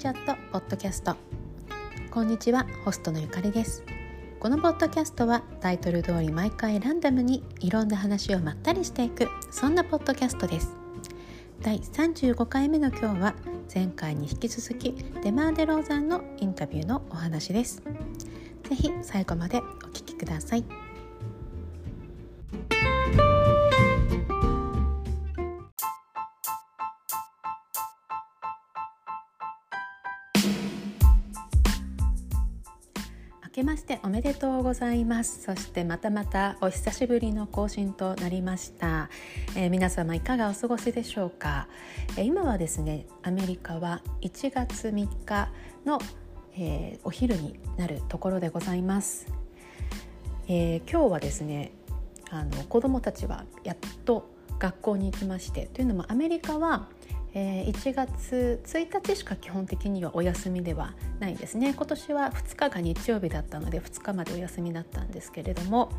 チャットポッドキャスト。こんにちはホストのゆかりです。このポッドキャストはタイトル通り毎回ランダムにいろんな話をまったりしていくそんなポッドキャストです。第35回目の今日は前回に引き続きデマーデローザンのインタビューのお話です。ぜひ最後までお聞きください。けましておめでとうございます。そしてまたまたお久しぶりの更新となりました、えー、皆様いかがお過ごしでしょうか、えー、今はですねアメリカは1月3日の、えー、お昼になるところでございます、え今日はですねあの子どもたちはやっと学校に行きましてというのもアメリカはえー、1月1日しか基本的にはお休みではないですね。今年は2日が日曜日だったので2日までお休みだったんですけれども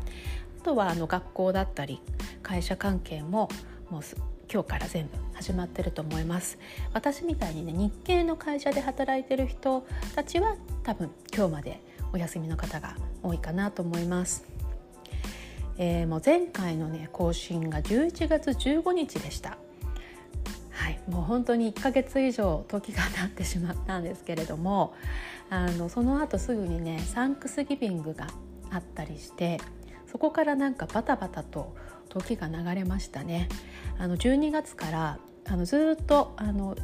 あとはあの学校だったり会社関係ももう今日から全部始まってると思います。私みたいにね日系の会社で働いてる人たちは多分今日までお休みの方が多いかなと思います、えー、もう前回のね更新が11月15日でした。はい、もう本当に1ヶ月以上時が経ってしまったんですけれどもあのその後すぐにねサンクスギビングがあったりしてそこからなんかバタバタと時が流れましたね。あの12月からあのずっとあの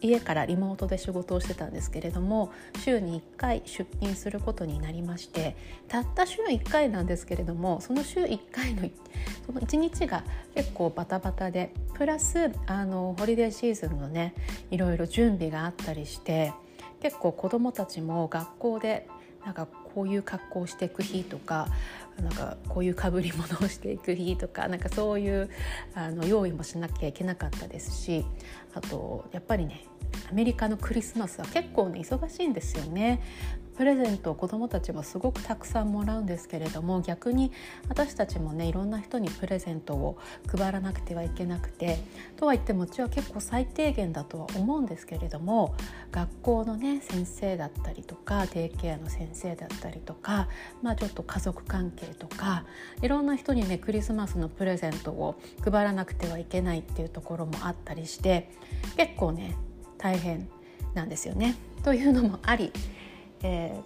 家からリモートで仕事をしてたんですけれども週に1回出勤することになりましてたった週1回なんですけれどもその週1回のその1日が結構バタバタでプラスあのホリデーシーズンのねいろいろ準備があったりして結構子どもたちも学校でなんかこういう格好をしていく日とかなんかこういうかぶり物をしていく日とか なんかそういうあの用意もしなきゃいけなかったですしあとやっぱりねアメリカのクリスマスは結構ね忙しいんですよね。プレゼントを子どもたちもすごくたくさんもらうんですけれども逆に私たちもねいろんな人にプレゼントを配らなくてはいけなくてとは言ってもうちは結構最低限だとは思うんですけれども学校のね先生だったりとかデイケアの先生だったりとか、まあ、ちょっと家族関係とかいろんな人にねクリスマスのプレゼントを配らなくてはいけないっていうところもあったりして結構ね大変なんですよね。というのもありえ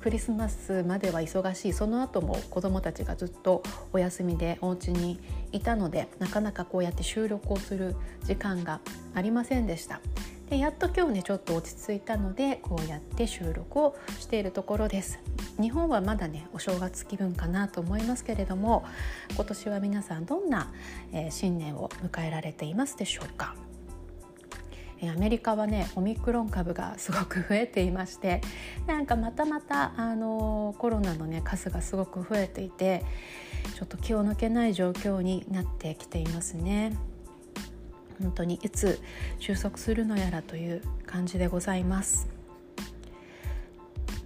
ー、クリスマスまでは忙しい。その後も子どもたちがずっとお休みでお家にいたのでなかなかこうやって収録をする時間がありませんでした。でやっと今日ねちょっと落ち着いたのでこうやって収録をしているところです。日本はまだねお正月気分かなと思いますけれども今年は皆さんどんな、えー、新年を迎えられていますでしょうか？アメリカはねオミクロン株がすごく増えていまして なんかまたまたあのコロナの、ね、数がすごく増えていてちょっと気を抜けない状況になってきていますね。本当にいつ収束するのやらという感じでございます。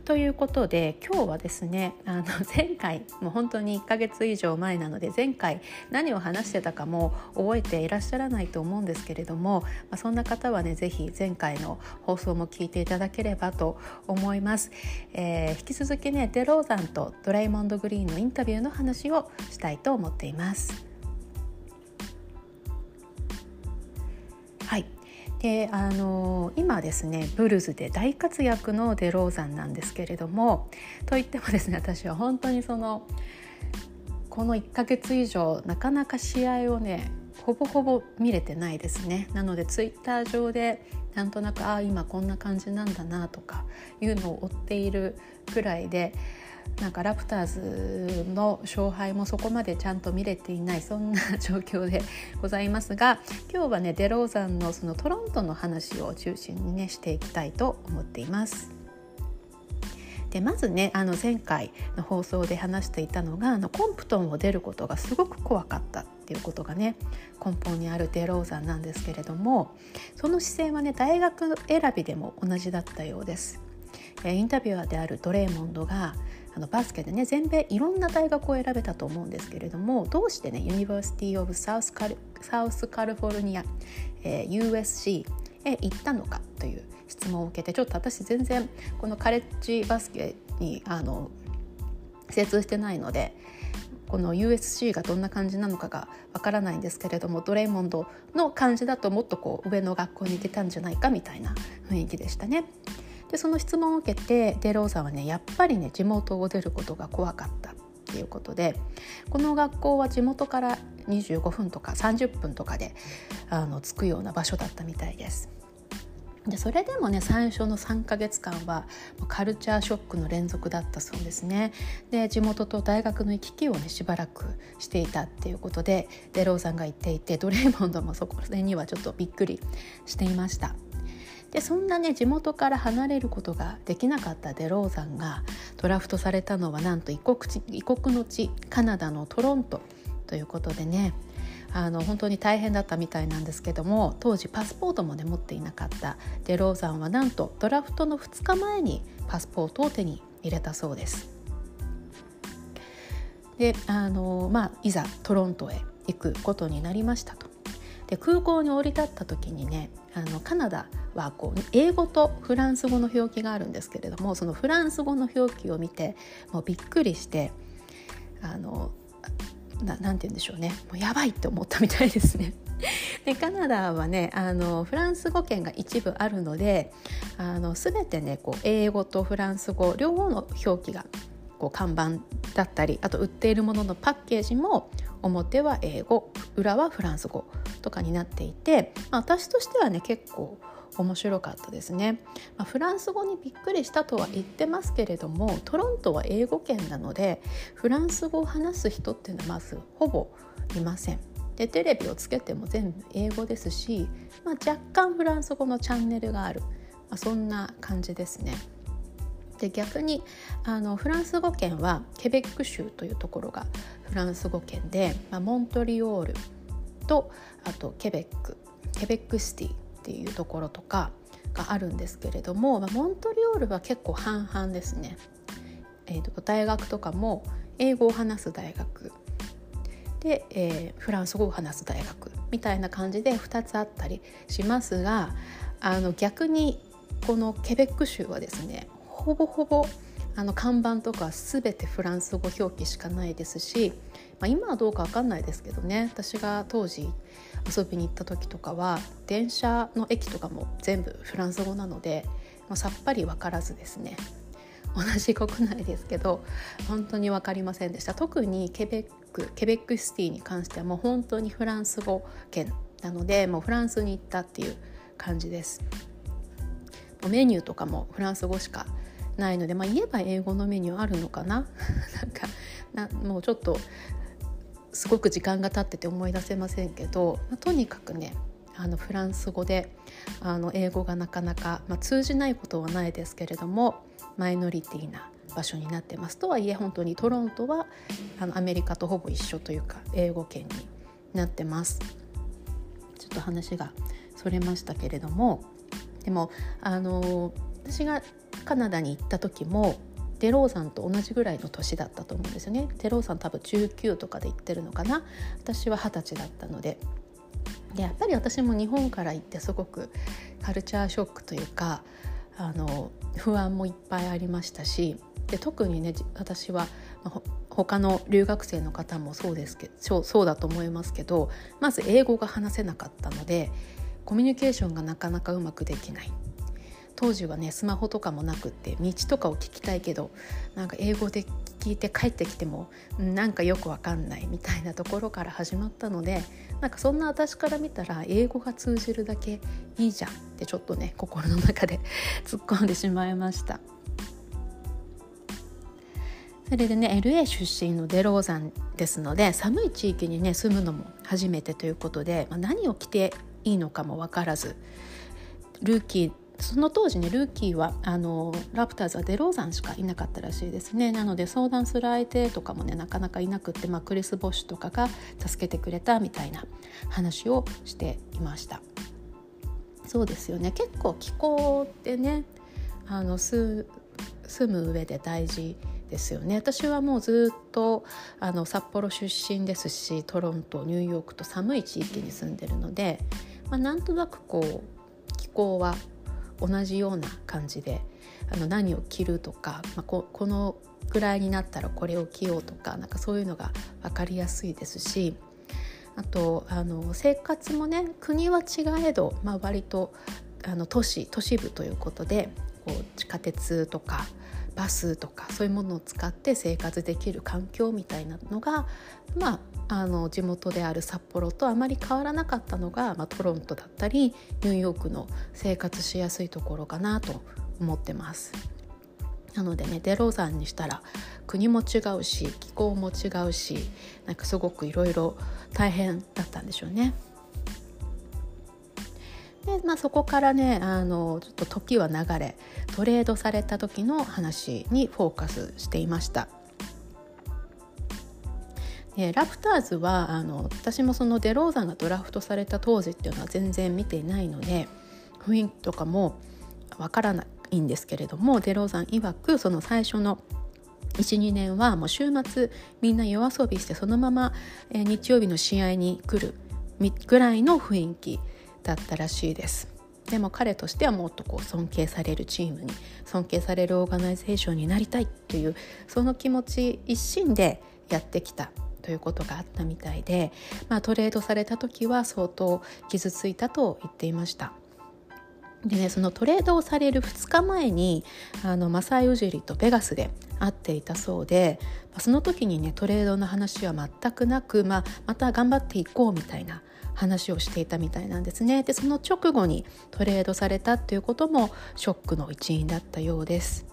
ということで今日はですねあの 前回もう本当に1ヶ月以上前なので前回何を話してたかも覚えていらっしゃらないと思うんですけれども、まあ、そんな方はね是非前回の放送も聞いていただければと思います、えー、引き続きねデローザンとドライモンド・グリーンのインタビューの話をしたいと思っています。であの今ですねブルズで大活躍のデローザンなんですけれどもといってもですね私は本当にそのこの1ヶ月以上なかなか試合をねほぼほぼ見れてないですね。なのでツイッター上でなんとなくああ今こんな感じなんだなとかいうのを追っているくらいでなんかラプターズの勝敗もそこまでちゃんと見れていないそんな状況でございますが今日はねデローザンのそのトロントの話を中心にねしていきたいと思っています。でまずねあの前回の放送で話していたのがあのコンプトンを出ることがすごく怖かったっていうことがね根本にあるデローザンなんですけれどもその姿勢はね大学選びでも同じだったようです。インタビュアーであるドレーモンドがあのバスケでね全米いろんな大学を選べたと思うんですけれどもどうしてね University of South Cal South California、えー、USC へ行ったのかという質問を受けてちょっと私全然このカレッジバスケにあの精通してないのでこの USC がどんな感じなのかがわからないんですけれどもドレイモンドの感じだともっとこう上の学校に行けたんじゃないかみたいな雰囲気でしたね。でその質問を受けてデローザはねやっぱりね地元を出ることが怖かったっていうことでこの学校は地元から25分とか30分とかであの着くような場所だったみたいです。でそれでもね最初の3ヶ月間はカルチャーショックの連続だったそうですねで地元と大学の行き来をねしばらくしていたっていうことでデローザンが言っていてドレーモンドもそこにはちょっとびっくりしていましたでそんなね地元から離れることができなかったデローザンがドラフトされたのはなんと異国異国の地カナダのトロントということでねあの本当に大変だったみたいなんですけども当時パスポートもね持っていなかったデローザンはなんとドラフトの2日前にパスポートを手に入れたそうです。であの、まあ、いざトロントへ行くことになりましたと。で空港に降り立った時にねあのカナダはこう英語とフランス語の表記があるんですけれどもそのフランス語の表記を見てもうびっくりしてあのななんて言うんでしょうねもうやばいって思ったみたいですね。でカナダはねあのフランス語圏が一部あるのであの全てねこう英語とフランス語両方の表記がこう看板だったりあと売っているもののパッケージも表は英語裏はフランス語とかになっていて、まあ、私としてはね結構面白かったですね、まあ、フランス語にびっくりしたとは言ってますけれどもトロントは英語圏なのでフランス語を話す人っていうのはまずほぼいません。でテレビをつけても全部英語ですし、まあ、若干フランス語のチャンネルがある、まあ、そんな感じですね。で逆にあのフランス語圏はケベック州というところがランス語圏で、まあ、モントリオールとあとケベックケベックシティっていうところとかがあるんですけれども、まあ、モントリオールは結構半々ですね。えーと、大学とかも英語を話す大学で、えー、フランス語を話す大学みたいな感じで2つあったりしますがあの逆にこのケベック州はですねほぼほぼあの看板とか全てフランス語表記しかないですし、まあ、今はどうか分かんないですけどね。私が当時遊びに行った時とかは電車の駅とかも全部フランス語なので、まあ、さっぱり分からずですね。同じ国内ですけど本当に分かりませんでした。特にケベックケベックシティに関してはもう本当にフランス語圏なのでもうフランスに行ったっていう感じです。メニューとかもフランス語しかないので、まあ、言えば英語のメニューあるのかな？なんかなもうちょっとすごく時間が経ってて思い出せませんけど、まあ、とにかくねあのフランス語であの英語がなかなか、まあ、通じないことはないですけれどもマイノリティな場所になってますとはいえ本当にトロントはあのアメリカとほぼ一緒というか英語圏になってます。ちょっと話がそれましたけれどもでもあの私がカナダに行った時もデローさんと同じぐらいの年だったと思うんですよね。デローさん多分19とかで行ってるのかな。私は二十歳だったので。でやっぱり私も日本から行ってすごくカルチャーショックというかあの不安もいっぱいありましたしで特にね私は他の留学生の方もそうですけどそうだと思いますけどまず英語が話せなかったのでコミュニケーションがなかなかうまくできない。当時はねスマホとかもなくって道とかを聞きたいけどなんか英語で聞いて帰ってきてもなんかよくわかんないみたいなところから始まったのでなんかそんな私から見たら英語が通じるだけいいじゃんってちょっとね心の中で 突っ込んでしまいました。それでね LA 出身のデローザンですので寒い地域にね住むのも初めてということで、まあ、何を着ていいのかも分からずルーキーその当時ねルーキーはあのラプターズはデローザンしかいなかったらしいですね。なので相談する相手とかもねなかなかいなくって、まあ、クリス・ボッシュとかが助けてくれたみたいな話をしていました。そうですよね。結構気候ってねあの住む上で大事ですよね。私はもうずっとあの札幌出身ですしトロントニューヨークと寒い地域に住んでるので、まあ、なんとなくこう向は同じような感じであの何を着るとか、まあ、ここのぐらいになったらこれを着ようとかなんかそういうのが分かりやすいですしあとあの生活もね国は違えど、まあ、割とあの都市都市部ということでこう地下鉄とかバスとかそういうものを使って生活できる環境みたいなのが、まあ、あの地元である札幌とあまり変わらなかったのが、まあ、トロントだったりニューヨークの生活しやすいところかなと思ってます。なのでねデローザンにしたら国も違うし気候も違うしなんかすごくいろいろ大変だったんでしょうね。まあ、そこからねあのちょっと時は流れトレードされた時の話にフォーカスしていました。でラプターズはあの私もそのデローザンがドラフトされた当時っていうのは全然見ていないので雰囲気とかもわからないんですけれどもデローザン曰くその最初の12年はもう週末みんな夜遊びしてそのまま、え日曜日の試合に来るぐらいの雰囲気だったらしいですでも彼としてはもっとこう尊敬されるチームに尊敬されるオーガナイゼーションになりたいっていうその気持ち一心でやってきたということがあったみたいで、まあ、トレードされた時は相当傷ついたと言っていました。でねそのトレードをされる2日前にあのマサイ・ウジリとベガスで会っていたそうでその時にねトレードの話は全くなく、まあ、また頑張っていこうみたいな話をしていたみたいなんですねでその直後にトレードされたっていうこともショックの一因だったようです。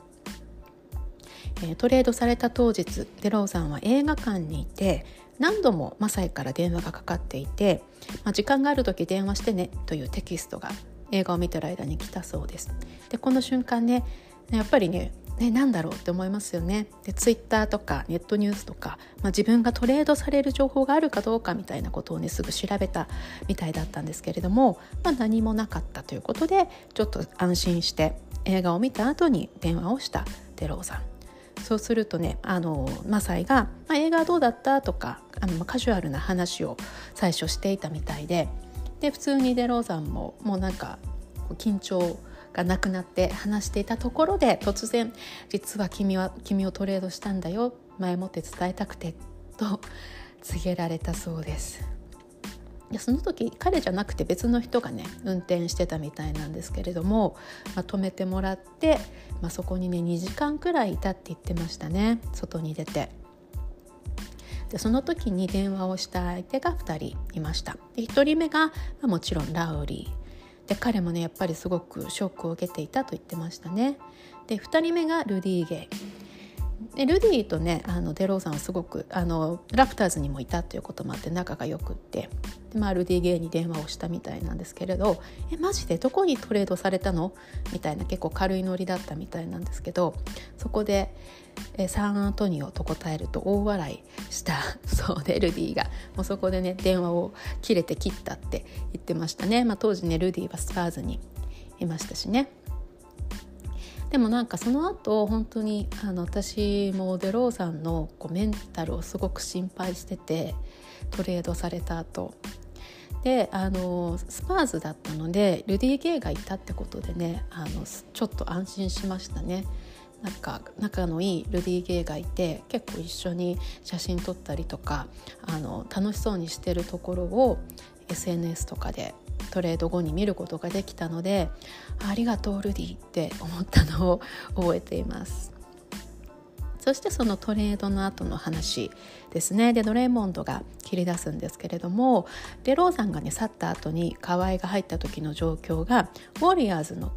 えトレードされた当日デローザンは映画館にいて何度もマサイから電話がかかっていて、まあ、時間がある時電話してねというテキストが映画を見てる間に来たそうです。でこの瞬間ねやっぱりねね、何だろうって思いますよね。でツイッターとかネットニュースとか、まあ、自分がトレードされる情報があるかどうかみたいなことをねすぐ調べたみたいだったんですけれども、まあ、何もなかったということでちょっと安心して映画を見た後に電話をしたデローさん。そうするとねあのマサイが、まあ、映画はどうだったとかあのカジュアルな話を最初していたみたいでで普通にデローザンももうなんか緊張してがなくなって話していたところで突然「実は君は君をトレードしたんだよ前もって伝えたくて」と告げられたそうです。でその時彼じゃなくて別の人がね運転してたみたいなんですけれども、まあ、止めてもらって、まあ、そこにね2時間くらいいたって言ってましたね外に出て。でその時に電話をした相手が2人いましたで1人目が、ま、もちろんラウリーで彼もねやっぱりすごくショックを受けていたと言ってましたね。で2人目がルディー・ゲ。でルディとねあのデローザンはすごくあのラプターズにもいたということもあって仲がよくって。で、まあ、ルディ・ゲイに電話をしたみたいなんですけれど「えマジで？どこにトレードされたの?」みたいな結構軽いノリだったみたいなんですけどそこでえサンアントニオと答えると大笑いした。そうでルディが。もうそこでね電話を切れて切ったって言ってましたね、まあ、当時ねルディはスパーズにいましたしね。でもなんかその後本当にあの私もデローさんのこうメンタルをすごく心配しててトレードされた後であのスパーズだったのでルディ・ゲイがいたってことでねあのちょっと安心しましたね。なんか仲のいいルディ・ゲイがいて結構一緒に写真撮ったりとかあの楽しそうにしてるところを SNS とかでトレード後に見ることができたのでありがとうルディって思ったのを覚えています。そしてそのトレードの後の話ですね。でドレイモンドが切り出すんですけれどもでローザンがね去った後に河合が入った時の状況がウォリアーズの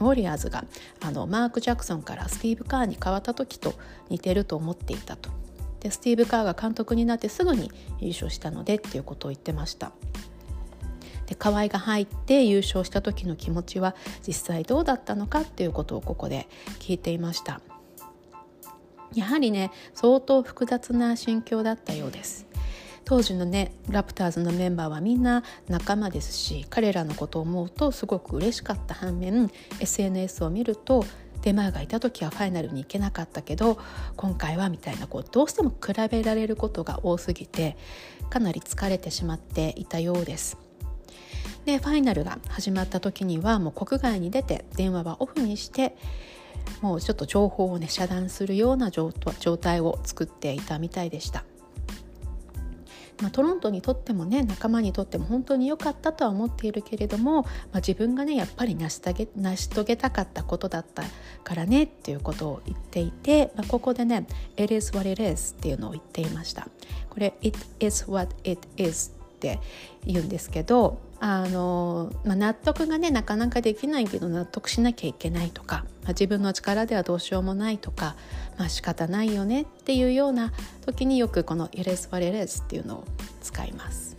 ウォリアーズがあのマーク・ジャクソンからスティーブ・カーに変わった時と似てると思っていたと。でスティーブ・カーが監督になってすぐに優勝したのでっていうことを言ってました。で河合が入って優勝した時の気持ちは実際どうだったのかっていうことをここで聞いていました。やはりね相当複雑な心境だったようです。当時のねラプターズのメンバーはみんな仲間ですし彼らのことを思うとすごく嬉しかった反面 SNS を見るとデマーがいた時はファイナルに行けなかったけど今回はみたいなこうどうしても比べられることが多すぎてかなり疲れてしまっていたようです。でファイナルが始まった時にはもう国外に出て電話はオフにしてもうちょっと情報をね遮断するような状態を作っていたみたいでした。まあ、トロントにとってもね仲間にとっても本当に良かったとは思っているけれども、まあ、自分がねやっぱり成し遂げ成し遂げたかったことだったからねっていうことを言っていて、まあ、ここでね「It is what it is」っていうのを言っていました。これ「It is what it is」って言うんですけどあの、まあ、納得がねなかなかできないけど納得しなきゃいけないとか、まあ、自分の力ではどうしようもないとか、まあ仕方ないよねっていうような時によくこの「It is what it is」っていうのを使います。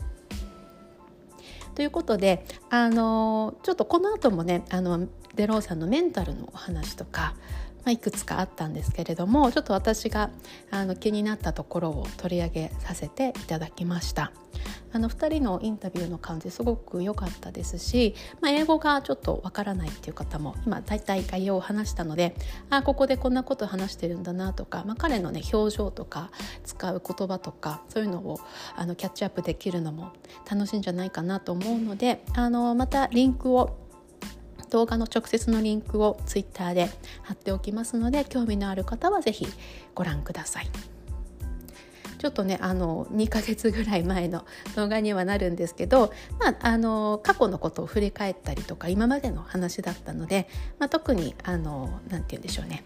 ということであのちょっとこの後もねあのデローさんのメンタルのお話とかまあ、いくつかあったんですけれどもちょっと私があの気になったところを取り上げさせていただきました。あの2人のインタビューの感じすごく良かったですし、まあ、英語がちょっとわからないっていう方も今大体概要を話したのであここでこんなこと話してるんだなとか、まあ、彼のね表情とか使う言葉とかそういうのをあのキャッチアップできるのも楽しいんじゃないかなと思うのであのまたリンクを動画の直接のリンクを Twitter で貼っておきますので興味のある方は是非ご覧ください。ちょっとねあの2ヶ月ぐらい前の動画にはなるんですけど、まあ、あの過去のことを振り返ったりとか今までの話だったので、まあ、特に何て言うんでしょうね。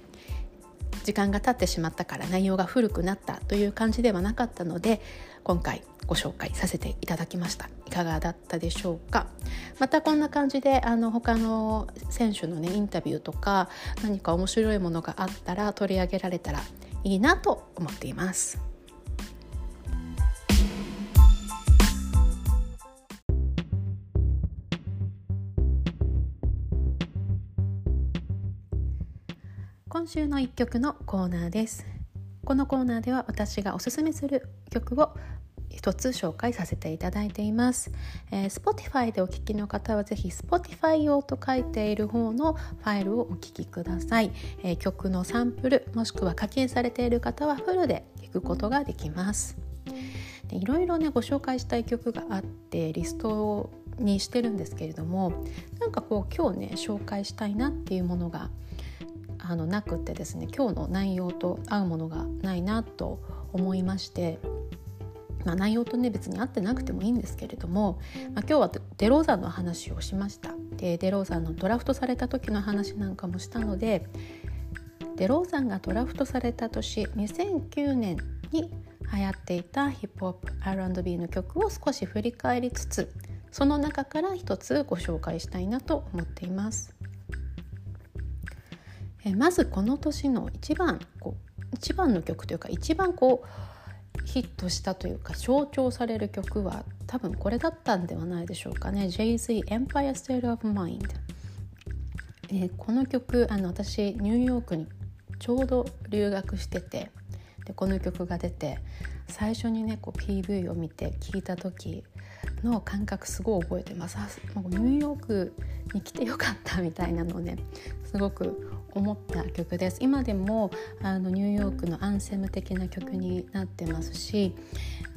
時間が経ってしまったから内容が古くなったという感じではなかったので今回ご紹介させていただきました。いかがだったでしょうか。またこんな感じであの他の選手のねインタビューとか何か面白いものがあったら取り上げられたらいいなと思っています。今週の一曲のコーナーです。このコーナーでは私がおすすめする曲を一つ紹介させていただいています、えー、Spotify でお聴きの方はぜひ Spotify 用と書いている方のファイルをお聴きください、えー、曲のサンプルもしくは課金されている方はフルで聴くことができます。でいろいろねご紹介したい曲があってリストにしてるんですけれどもなんかこう今日ね紹介したいなっていうものがあのなくってですね今日の内容と合うものがないなと思いましてまあ、内容とね別に合ってなくてもいいんですけれども、まあ、今日はデローザンの話をしましたでデローザンのドラフトされた時の話なんかもしたのでデローザンがドラフトされた年2009年に流行っていたヒップホップ R&B の曲を少し振り返りつつその中から一つご紹介したいなと思っています。えまずこの年の一番こう一番の曲というか一番こうヒットしたというか象徴される曲は多分これだったんではないでしょうかね。Jay-Z Empire State of Mind、えー、この曲あの私ニューヨークにちょうど留学しててでこの曲が出て最初にねこう PV を見て聴いた時の感覚すごい覚えてます。ニューヨークに来てよかったみたいなのをねすごく思った曲です。今でもあのニューヨークのアンセム的な曲になってますし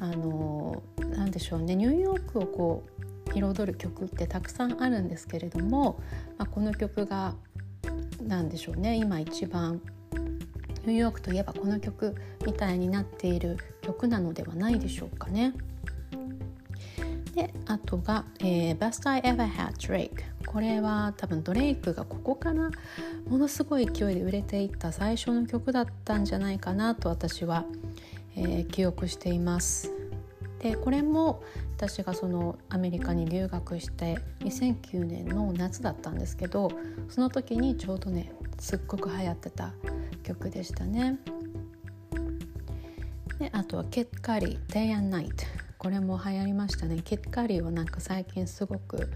あのなでしょうね。ニューヨークをこう彩る曲ってたくさんあるんですけれども、まあ、この曲が何でしょうね。今一番ニューヨークといえばこの曲みたいになっている曲なのではないでしょうかね。であとが、えー、Best I Ever Had Drake これは多分ドレイクがここからものすごい勢いで売れていった最初の曲だったんじゃないかなと私は、えー、記憶しています。でこれも私がそのアメリカに留学して2009年の夏だったんですけどその時にちょうどねすっごく流行ってた曲でしたね。であとはケッカリ「Day and Night」これも流行りましたね Kid Cudi はなんか最近すごく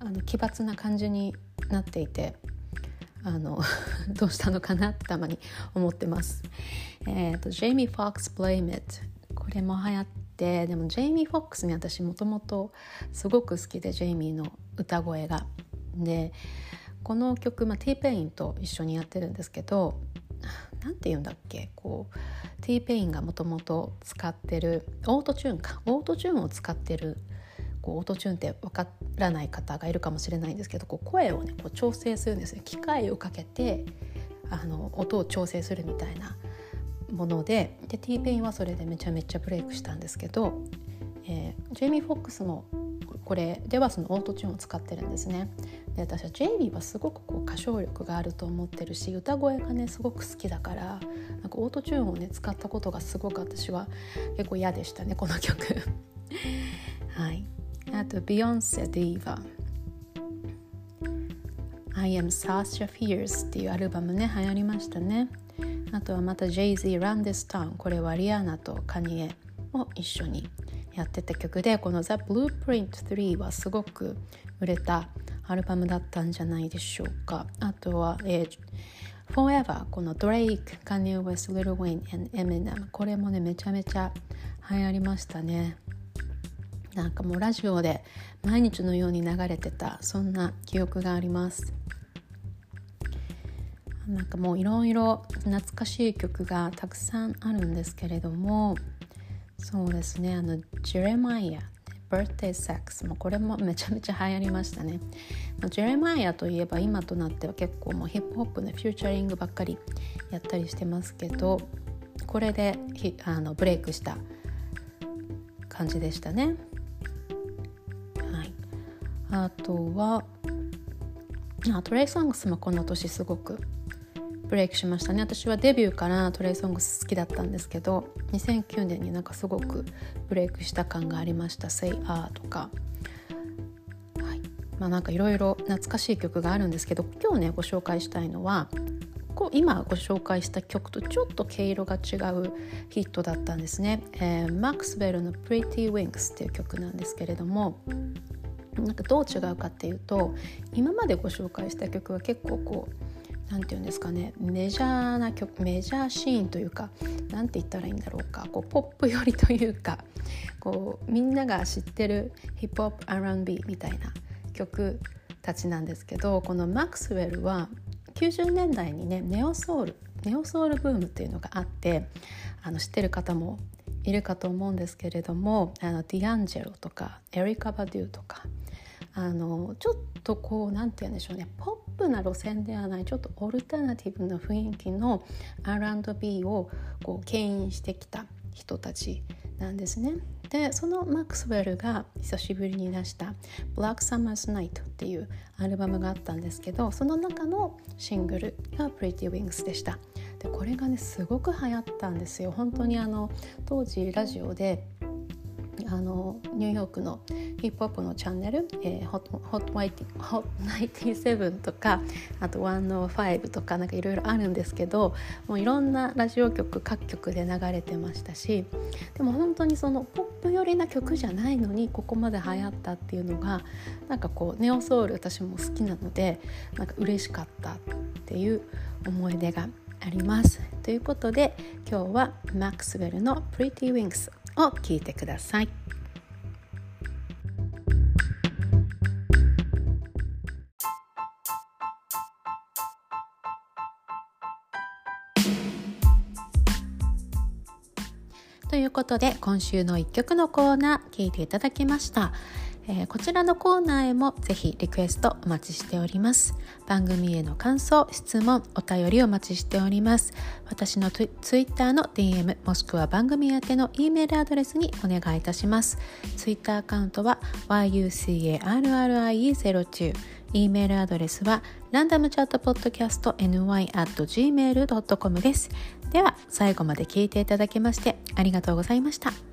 あの奇抜な感じになっていてあの どうしたのかなってたまに思ってます。えーと、ジェイミー・フォックス・ Blame It これも流行ってでもジェイミー・フォックスに私もともとすごく好きでジェイミーの歌声が。でこの曲、まあ、T ペインと一緒にやってるんですけど何て言うんだっけ？こう T ペインがもともと使ってるオートチューンかオートチューンを使ってるこうオートチューンって分からない方がいるかもしれないんですけどこう声をねこう調整するんですね機械をかけてあの音を調整するみたいなものでで T ペインはそれでめちゃめちゃブレイクしたんですけど、えー、ジェイミー・フォックスもこれではそのオートチューンを使ってるんですね。で私はジェイミーはすごくこう歌唱力があると思ってるし歌声がねすごく好きだからなんかオートチューンをね使ったことがすごく私は結構嫌でしたねこの曲。はい、あとビヨンセ・ディーバ I am Sasha Fierce っていうアルバムね流行りましたね。あとはまた Jay-Z Run This Town これはリアナとカニエも一緒にやってた曲でこの The Blueprint 3はすごく売れたアルバムだったんじゃないでしょうか。あとは、えー、Forever この Drake、Kanye West、Lil Wayne and Eminem これもねめちゃめちゃ流行りましたね。なんかもうラジオで毎日のように流れてたそんな記憶があります。なんかもういろいろ懐かしい曲がたくさんあるんですけれどもそうですねあのジェレマイア Birthday Sex もこれもめちゃめちゃ流行りましたね、ま、ジェレマイアといえば今となっては結構もうヒップホップのフューチャリングばっかりやったりしてますけどこれであのブレイクした感じでしたね。あとはあトレイ・ソングスもこの年すごくブレイクしましたね私はデビューからトレイソングス好きだったんですけど2009年になんかすごくブレイクした感がありました「Say Ah」とか。まあ、なんかいろいろ懐かしい曲があるんですけど今日ねご紹介したいのはこう今ご紹介した曲とちょっと毛色が違うヒットだったんですね。えー、マックスウェルの「Pretty Wings」っていう曲なんですけれどもなんかどう違うかっていうと今までご紹介した曲は結構こう何て言うんですかねメジャーな曲メジャーシーンというか何て言ったらいいんだろうかこうポップ寄りというかこうみんなが知ってるヒップホップ R&B みたいな曲たちなんですけどこのマックスウェルは90年代にねネオソウルネオソウルブームっていうのがあってあの知ってる方もいるかと思うんですけれどもあのディアンジェロとかエリカ・バデューとかあのちょっとこう何て言うんでしょうねポップな路線ではないちょっとオルタナティブな雰囲気の R&B をこう牽引してきた人たちなんですね。でそのマックスウェルが久しぶりに出した「Black Summer's Night」っていうアルバムがあったんですけどその中のシングルが「Pretty Wings」でした。でこれがねすごく流行ったんですよ。本当にあの当時ラジオであのニューヨークのヒップホップのチャンネル、えー、ホットホットホット97とかあと105とかなんかいろいろあるんですけどもういろんなラジオ局各局で流れてましたしでも本当にそのポップ寄りな曲じゃないのにここまで流行ったっていうのがなんかこうネオソウル私も好きなのでなんか嬉しかったっていう思い出があります。ということで今日はマックスウェルの Pretty Wings を聞いてください。ということで今週の1曲のコーナー聞いていただきました。えー、こちらのコーナーへもぜひリクエストお待ちしております。番組への感想質問お便りお待ちしております。私のツイッターの DM もしくは番組宛ての E メールアドレスにお願いいたします。ツイッターアカウントは yucarrie02 E メールアドレスはランダムチャットポッドキャスト ny.gmail.com です。では最後まで聞いていただきましてありがとうございました。